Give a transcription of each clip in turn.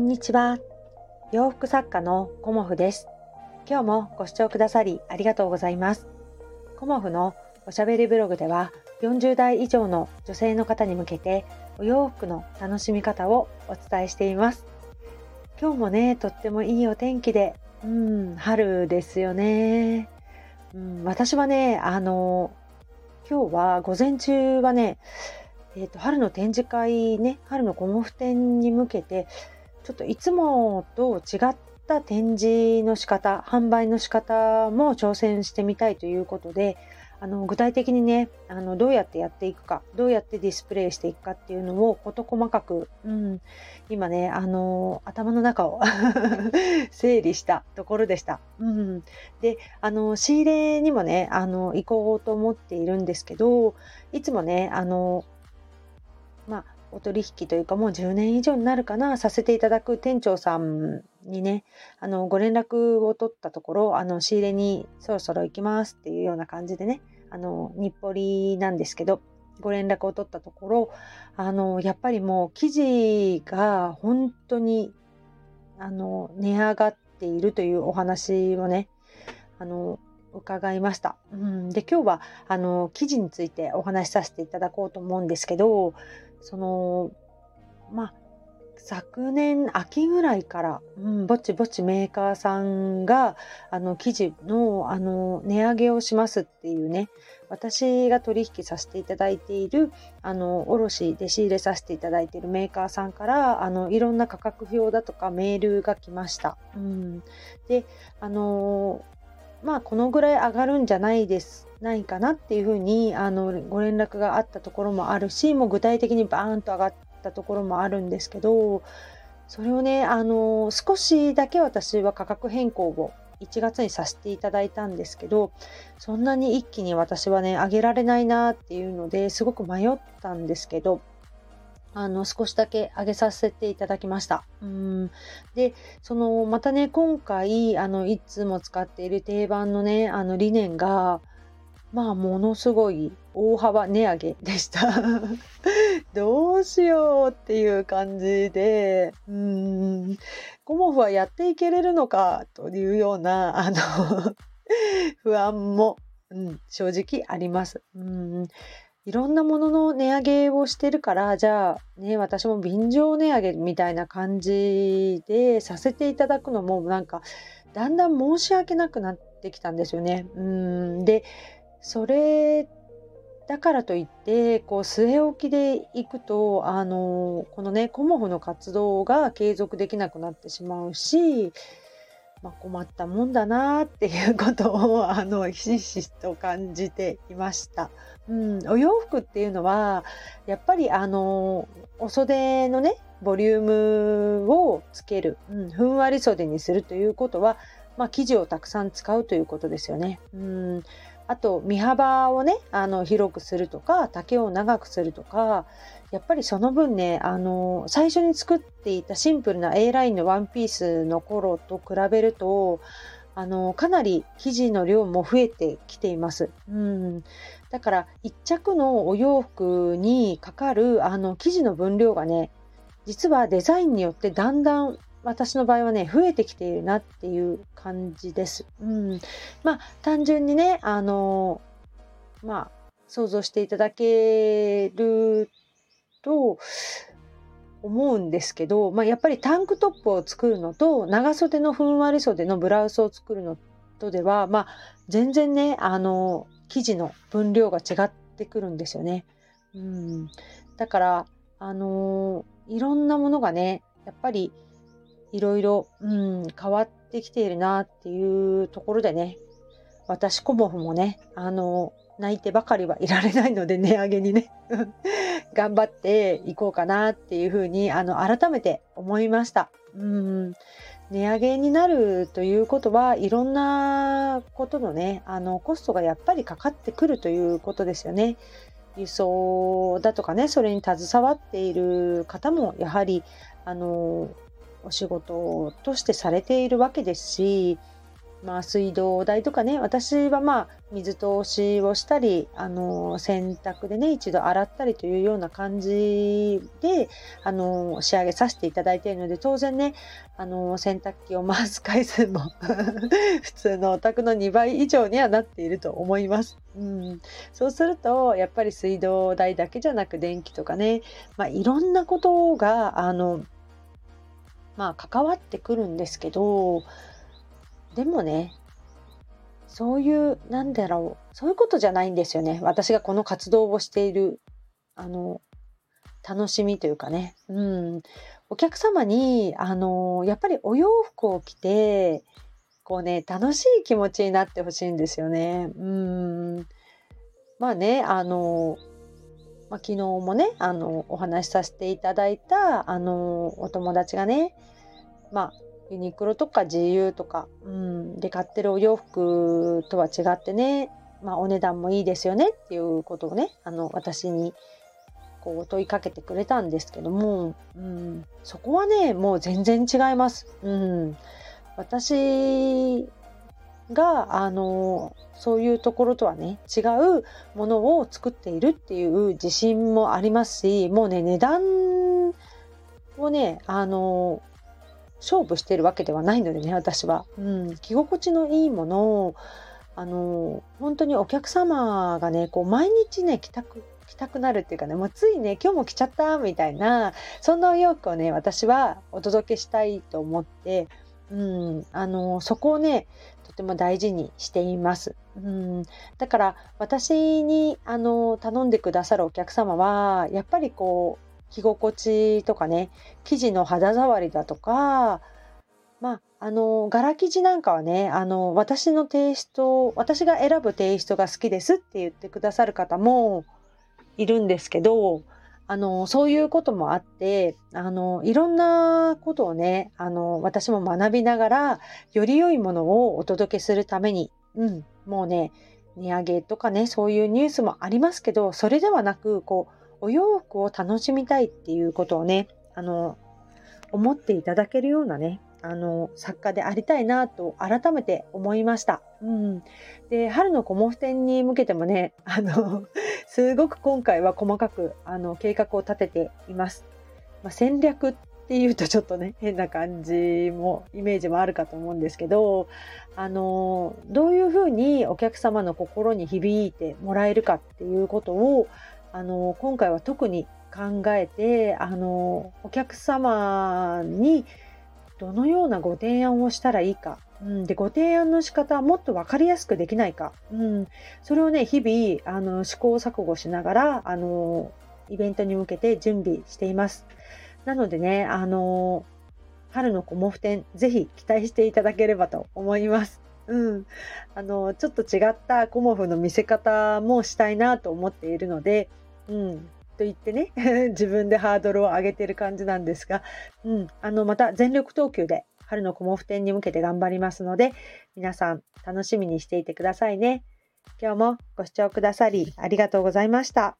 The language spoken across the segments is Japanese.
んにちは。洋服作家のコモフです。今日もご視聴くださりありがとうございます。コモフのおしゃべりブログでは40代以上の女性の方に向けてお洋服の楽しみ方をお伝えしています。今日もね、とってもいいお天気で、うん、春ですよね。うん、私はね、あの、今日は午前中はね、えーと、春の展示会ね春のコモフ展に向けてちょっといつもと違った展示の仕方販売の仕方も挑戦してみたいということであの具体的にねあのどうやってやっていくかどうやってディスプレイしていくかっていうのを事細かく、うん、今ねあの頭の中を 整理したところでした。うん、であの仕入れにもねあの行こうと思っているんですけどいつもねあのまあ、お取引というかもう10年以上になるかなさせていただく店長さんにねあのご連絡を取ったところあの仕入れにそろそろ行きますっていうような感じでねあの日暮里なんですけどご連絡を取ったところあのやっぱりもう生地が本当にあの値上がっているというお話をねあの伺いました。うん、で今日はあの記事についてお話しさせていただこうと思うんですけどそのまあ昨年秋ぐらいから、うん、ぼちぼちメーカーさんがあの生地のあの値上げをしますっていうね私が取引させていただいているあの卸で仕入れさせていただいているメーカーさんからあのいろんな価格表だとかメールが来ました。うん、であのまあこのぐらい上がるんじゃないですないかなっていうふうにあのご連絡があったところもあるしもう具体的にバーンと上がったところもあるんですけどそれをねあの少しだけ私は価格変更を1月にさせていただいたんですけどそんなに一気に私はね上げられないなっていうのですごく迷ったんですけどあの、少しだけ上げさせていただきました。うん。で、その、またね、今回、あの、いつも使っている定番のね、あの、理念が、まあ、ものすごい大幅値上げでした。どうしようっていう感じで、うん、コモフはやっていけれるのかというような、あの 不安も、うん、正直あります。うんいろんなものの値上げをしてるから、じゃあね、私も便乗値上げみたいな感じでさせていただくのもなんか、だんだん申し訳なくなってきたんですよね。うんで、それだからといってこう据え置きでいくとあのこのねコモフの活動が継続できなくなってしまうしまあ、困ったもんだなっていうことをあのひしひしと感じていました。うん、お洋服っていうのはやっぱりあのお袖のねボリュームをつける、うん、ふんわり袖にするということは、まあ、生地をたくさん使うということですよね。うんあと身幅をねあの広くするとか丈を長くするとかやっぱりその分ねあの最初に作っていたシンプルな A ラインのワンピースの頃と比べるとあのかなり生地の量も増えてきています。うん、だから1着のお洋服にかかるあの生地の分量がね実はデザインによってだんだん私の場合はね、増えてきているなっていう感じです。うん。まあ、単純にね、あの、まあ、想像していただけると思うんですけど、まあ、やっぱりタンクトップを作るのと、長袖のふんわり袖のブラウスを作るのとでは、まあ、全然ね、あの、生地の分量が違ってくるんですよね。うん。だから、あのいろんなものがね、やっぱり、いろいろ、うん、変わってきているなっていうところでね、私コモフもね、あの、泣いてばかりはいられないので、値上げにね、頑張っていこうかなっていうふうに、あの、改めて思いました。うん、値上げになるということは、いろんなことのね、あの、コストがやっぱりかかってくるということですよね。輸送だとかね、それに携わっている方も、やはり、あの、お仕事としてされているわけですし、まあ、水道代とかね私はまあ水通しをしたりあの洗濯でね一度洗ったりというような感じであの仕上げさせていただいているので当然ねあの洗濯機を回す回数も 普通のお宅の2倍以上にはなっていると思います。うん、そうするとやっぱり水道代だけじゃなく電気とかね、まあ、いろんなことがあのまあ関わってくるんですけどでもね、そういう、なんだろう、そういうことじゃないんですよね。私がこの活動をしている、あの、楽しみというかね。うん。お客様に、あの、やっぱりお洋服を着て、こうね、楽しい気持ちになってほしいんですよね。うん。まあね、あの、まあ、昨日もね、あの、お話しさせていただいた、あの、お友達がね、まあ、ユニクロとか GU とか、うん、で買ってるお洋服とは違ってね、まあ、お値段もいいですよねっていうことをねあの私にこう問いかけてくれたんですけども、うん、そこはねもう全然違います。うん、私があのそういうところとはね違うものを作っているっていう自信もありますしもうね値段をねあの勝負してるわけではないのでね私は、うん、着心地のいいものをあの本当にお客様がねこう毎日ね着たく着たくなるっていうかねもうついね今日も着ちゃったみたいなそんなお洋服をね私はお届けしたいと思って、うん、あのそこをねても大事にしています。うん、だから私にあの頼んでくださるお客様はやっぱりこう着心地とかね生地の肌触りだとかまああの柄生地なんかはねあの私のテイスト私が選ぶテイストが好きですって言ってくださる方もいるんですけどあのそういうこともあってあのいろんなことをねあの私も学びながらより良いものをお届けするために、うん、もうね値上げとかねそういうニュースもありますけどそれではなくこうお洋服を楽しみたいっていうことをね、あの、思っていただけるようなね、あの、作家でありたいなと改めて思いました。うん。で、春のコモフ展に向けてもね、あの、すごく今回は細かく、あの、計画を立てています。まあ、戦略っていうとちょっとね、変な感じも、イメージもあるかと思うんですけど、あの、どういうふうにお客様の心に響いてもらえるかっていうことを、あの今回は特に考えてあのお客様にどのようなご提案をしたらいいか、うん、でご提案の仕方はもっと分かりやすくできないか、うん、それをね日々あの試行錯誤しながらあのイベントに向けて準備しています。なのでねあの春のコモフ展ぜひ期待していただければと思います。うん、あのちょっと違ったコモフの見せ方もしたいなと思っているので、うん、と言ってね 自分でハードルを上げてる感じなんですが、うん、あのまた全力投球で春のコモフ展に向けて頑張りますので皆さん楽しみにしていてくださいね。今日もご視聴くださりありがとうございました。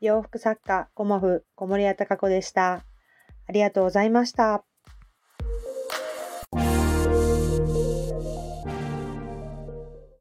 洋服作家コモフ小森屋隆子でした。ありがとうございました。